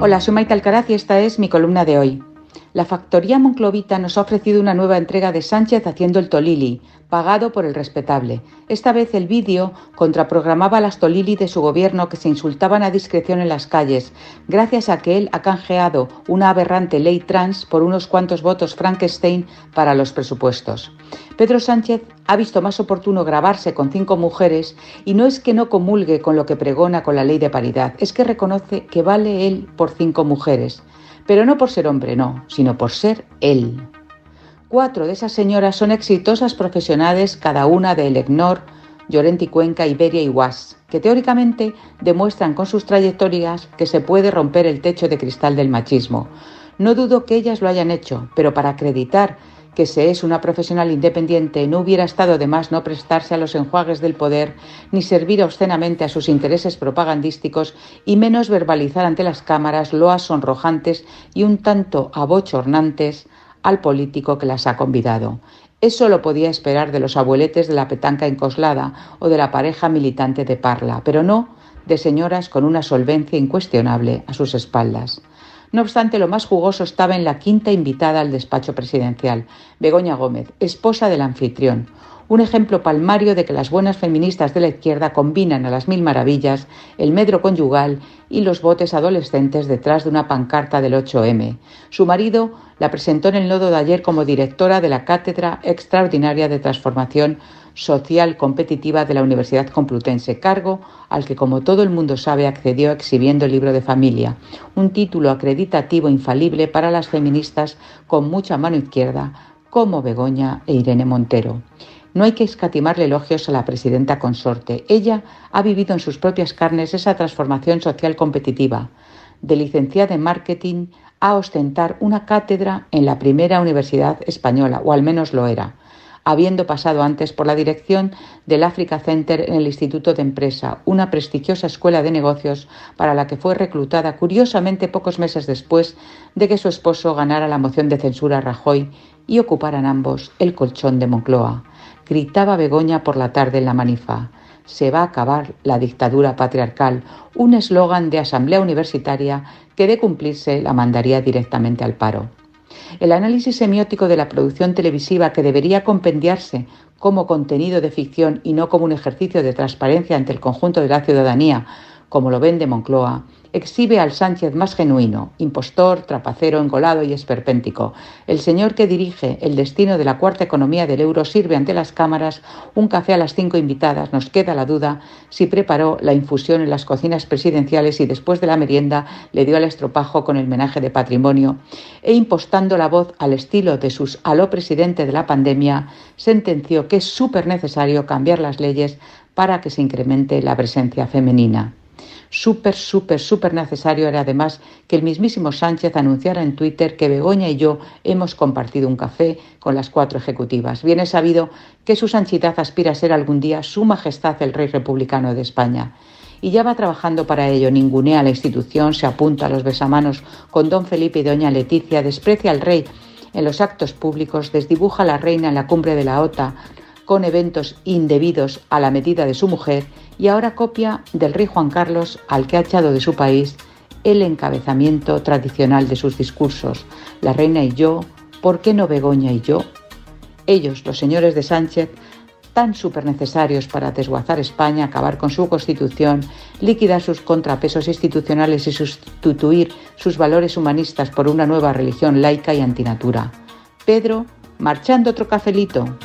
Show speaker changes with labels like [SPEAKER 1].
[SPEAKER 1] Hola, soy Maite Alcaraz y esta es mi columna de hoy. La factoría monclovita nos ha ofrecido una nueva entrega de Sánchez haciendo el Tolili, pagado por el respetable. Esta vez el vídeo contraprogramaba las Tolili de su gobierno que se insultaban a discreción en las calles, gracias a que él ha canjeado una aberrante ley trans por unos cuantos votos Frankenstein para los presupuestos. Pedro Sánchez ha visto más oportuno grabarse con cinco mujeres y no es que no comulgue con lo que pregona con la ley de paridad, es que reconoce que vale él por cinco mujeres, pero no por ser hombre, no, sino por ser él. Cuatro de esas señoras son exitosas profesionales, cada una de Elecnor, Llorenti Cuenca, Iberia y Was, que teóricamente demuestran con sus trayectorias que se puede romper el techo de cristal del machismo. No dudo que ellas lo hayan hecho, pero para acreditar que se es una profesional independiente no hubiera estado de más no prestarse a los enjuagues del poder, ni servir obscenamente a sus intereses propagandísticos, y menos verbalizar ante las cámaras loas sonrojantes y un tanto abochornantes al político que las ha convidado. Eso lo podía esperar de los abueletes de la petanca encoslada o de la pareja militante de Parla, pero no de señoras con una solvencia incuestionable a sus espaldas. No obstante, lo más jugoso estaba en la quinta invitada al despacho presidencial, Begoña Gómez, esposa del anfitrión, un ejemplo palmario de que las buenas feministas de la izquierda combinan a las mil maravillas el medro conyugal y los botes adolescentes detrás de una pancarta del 8M. Su marido la presentó en el nodo de ayer como directora de la Cátedra Extraordinaria de Transformación Social Competitiva de la Universidad Complutense, cargo al que, como todo el mundo sabe, accedió exhibiendo el libro de familia, un título acreditativo infalible para las feministas con mucha mano izquierda, como Begoña e Irene Montero. No hay que escatimarle elogios a la presidenta consorte. Ella ha vivido en sus propias carnes esa transformación social competitiva, de licenciada en marketing a ostentar una cátedra en la primera universidad española, o al menos lo era, habiendo pasado antes por la dirección del Africa Center en el Instituto de Empresa, una prestigiosa escuela de negocios para la que fue reclutada curiosamente pocos meses después de que su esposo ganara la moción de censura a Rajoy y ocuparan ambos el colchón de Moncloa gritaba Begoña por la tarde en la manifa. Se va a acabar la dictadura patriarcal, un eslogan de asamblea universitaria que de cumplirse la mandaría directamente al paro. El análisis semiótico de la producción televisiva que debería compendiarse como contenido de ficción y no como un ejercicio de transparencia ante el conjunto de la ciudadanía, como lo vende Moncloa, exhibe al Sánchez más genuino, impostor, trapacero, engolado y esperpéntico. El señor que dirige el destino de la cuarta economía del euro sirve ante las cámaras un café a las cinco invitadas. Nos queda la duda si preparó la infusión en las cocinas presidenciales y después de la merienda le dio al estropajo con el menaje de patrimonio e impostando la voz al estilo de sus aló presidente de la pandemia, sentenció que es súper necesario cambiar las leyes para que se incremente la presencia femenina. Súper, súper, súper necesario era además que el mismísimo Sánchez anunciara en Twitter que Begoña y yo hemos compartido un café con las cuatro ejecutivas. Bien es sabido que su santidad aspira a ser algún día su majestad el rey republicano de España. Y ya va trabajando para ello, ningunea la institución, se apunta a los besamanos con don Felipe y doña Leticia, desprecia al rey en los actos públicos, desdibuja a la reina en la cumbre de la OTA, con eventos indebidos a la medida de su mujer y ahora copia del rey Juan Carlos al que ha echado de su país el encabezamiento tradicional de sus discursos, la reina y yo, ¿por qué no Begoña y yo? Ellos, los señores de Sánchez, tan súper necesarios para desguazar España, acabar con su constitución, liquidar sus contrapesos institucionales y sustituir sus valores humanistas por una nueva religión laica y antinatura. Pedro, marchando otro cafelito,